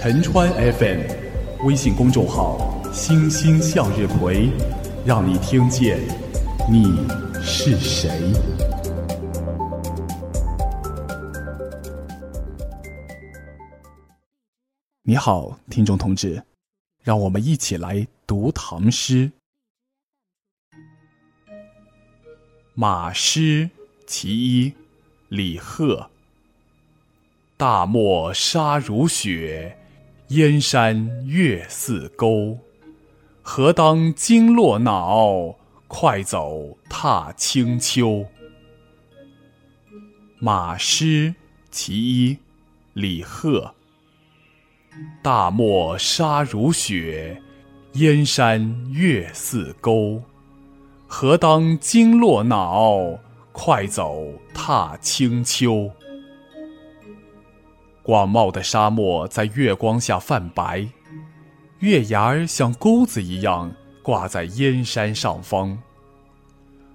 陈川 FM，微信公众号“星星向日葵”，让你听见你是谁。你好，听众同志，让我们一起来读唐诗《马诗·其一》，李贺。大漠沙如雪，燕山月似钩。何当金络脑，快走踏清秋。马诗·其一，李贺。大漠沙如雪，燕山月似钩。何当金络脑，快走踏清秋。广袤的沙漠在月光下泛白，月牙儿像钩子一样挂在燕山上方。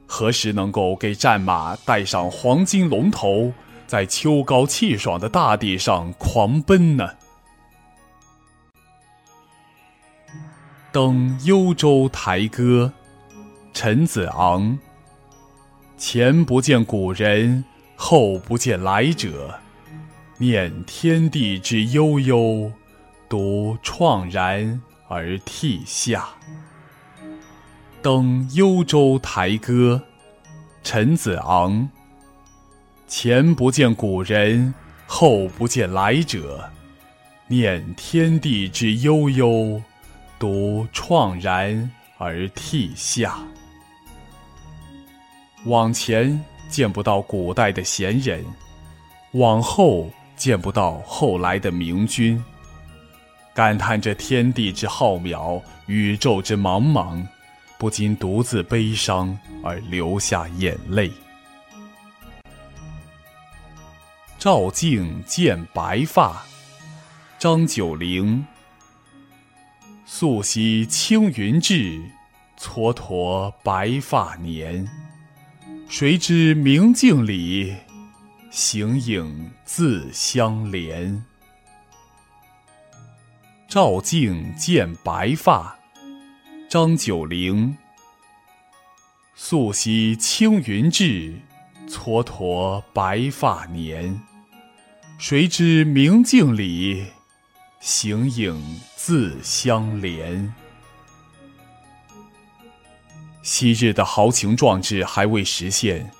何时能够给战马戴上黄金龙头，在秋高气爽的大地上狂奔呢？《登幽州台歌》，陈子昂。前不见古人，后不见来者。念天地之悠悠，独怆然而涕下。《登幽州台歌》，陈子昂。前不见古人，后不见来者。念天地之悠悠，独怆然而涕下。往前见不到古代的贤人，往后。见不到后来的明君，感叹这天地之浩渺，宇宙之茫茫，不禁独自悲伤而流下眼泪。照镜见白发，张九龄。素昔青云志，蹉跎白发年。谁知明镜里。形影自相怜。照镜见白发，张九龄。素昔青云志，蹉跎白发年。谁知明镜里，形影自相怜。昔日的豪情壮志还未实现，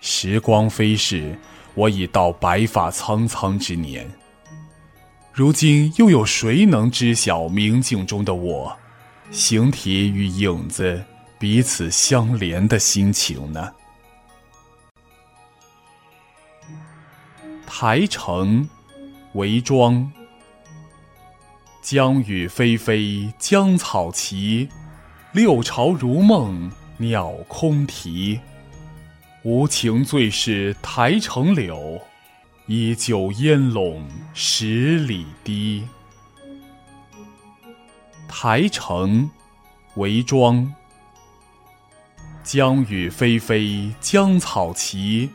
时光飞逝。我已到白发苍苍之年，如今又有谁能知晓明镜中的我，形体与影子彼此相连的心情呢？台城，韦庄。江雨霏霏，江草齐，六朝如梦，鸟空啼。无情最是台城柳，依旧烟笼十里堤。台城，韦庄。江雨霏霏，江草齐，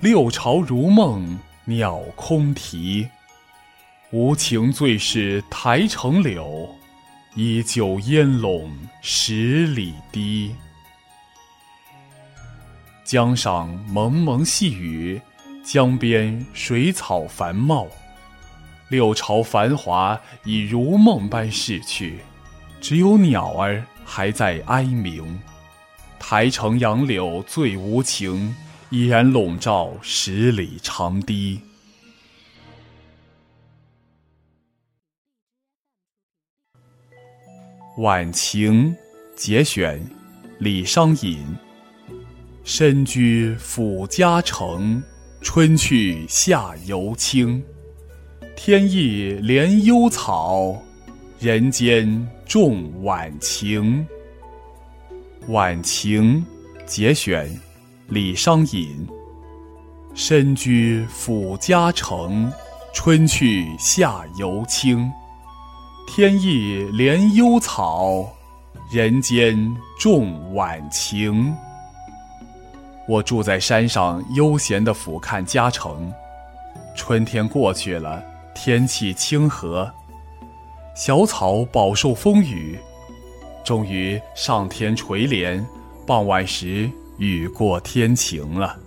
六朝如梦，鸟空啼。无情最是台城柳，依旧烟笼十里堤。江上蒙蒙细雨，江边水草繁茂，六朝繁华已如梦般逝去，只有鸟儿还在哀鸣。台城杨柳最无情，依然笼罩十里长堤。晚晴节选，李商隐。身居府家城，春去夏犹青。天意怜幽草，人间重晚晴。晚晴节选，李商隐。身居府家城，春去夏犹青。天意怜幽草，人间重晚晴。我住在山上，悠闲地俯瞰嘉城。春天过去了，天气清和，小草饱受风雨，终于上天垂怜，傍晚时雨过天晴了。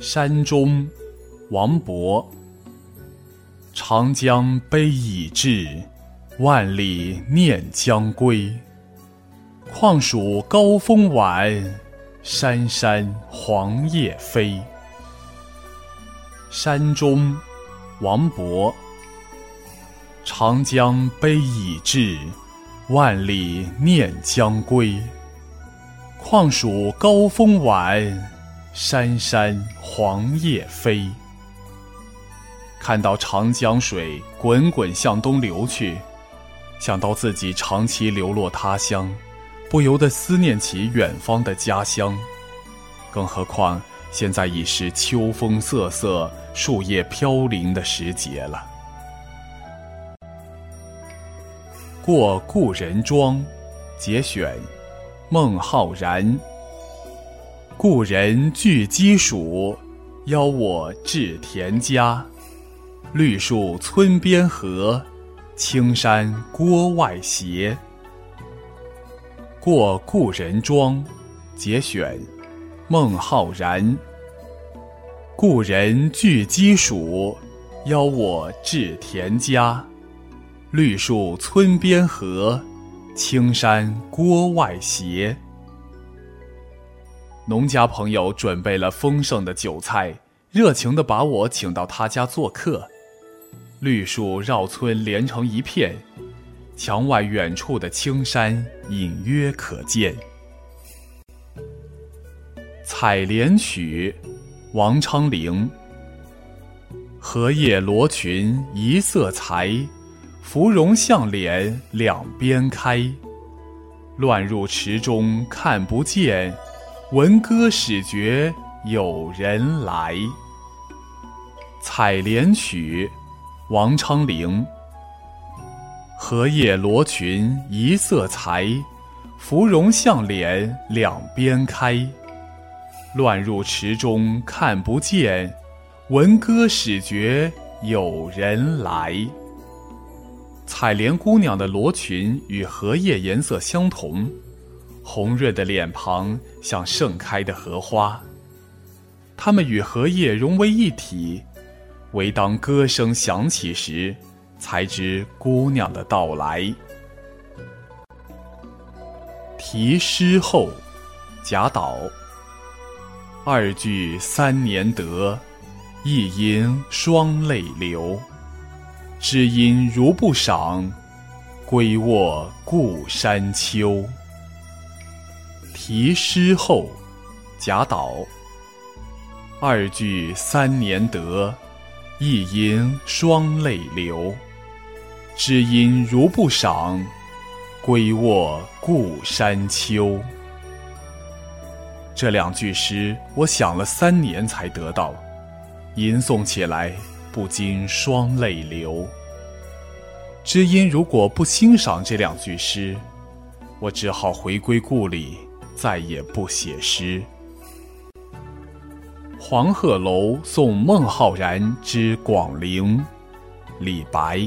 山中，王勃。长江悲已滞，万里念将归。况属高风晚，山山黄叶飞。山中，王勃。长江悲已滞，万里念将归。况属高风晚。山山黄叶飞。看到长江水滚滚向东流去，想到自己长期流落他乡，不由得思念起远方的家乡。更何况现在已是秋风瑟瑟、树叶飘零的时节了。过故人庄，节选，孟浩然。故人具鸡黍，邀我至田家。绿树村边合，青山郭外斜。过故人庄，节选，孟浩然。故人具鸡黍，邀我至田家。绿树村边合，青山郭外斜。农家朋友准备了丰盛的酒菜，热情地把我请到他家做客。绿树绕村连成一片，墙外远处的青山隐约可见。《采莲曲》王昌龄。荷叶罗裙一色裁，芙蓉向脸两边开。乱入池中看不见。闻歌始觉有人来，《采莲曲》王昌龄。荷叶罗裙一色裁，芙蓉向脸两边开。乱入池中看不见，闻歌始觉有人来。采莲姑娘的罗裙与荷叶颜色相同。红润的脸庞像盛开的荷花，它们与荷叶融为一体，唯当歌声响起时，才知姑娘的到来。题诗后，贾岛。二句三年得，一吟双泪流。知音如不赏，归卧故山秋。题诗后，贾岛。二句三年得，一吟双泪流。知音如不赏，归卧故山秋。这两句诗，我想了三年才得到，吟诵起来不禁双泪流。知音如果不欣赏这两句诗，我只好回归故里。再也不写诗。黄鹤楼送孟浩然之广陵，李白。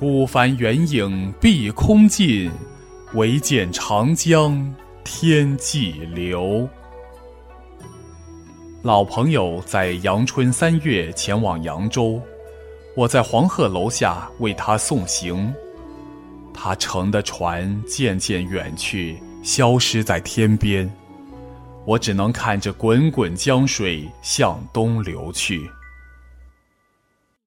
孤帆远影碧空尽，唯见长江天际流。老朋友在阳春三月前往扬州，我在黄鹤楼下为他送行。他乘的船渐渐远去，消失在天边，我只能看着滚滚江水向东流去。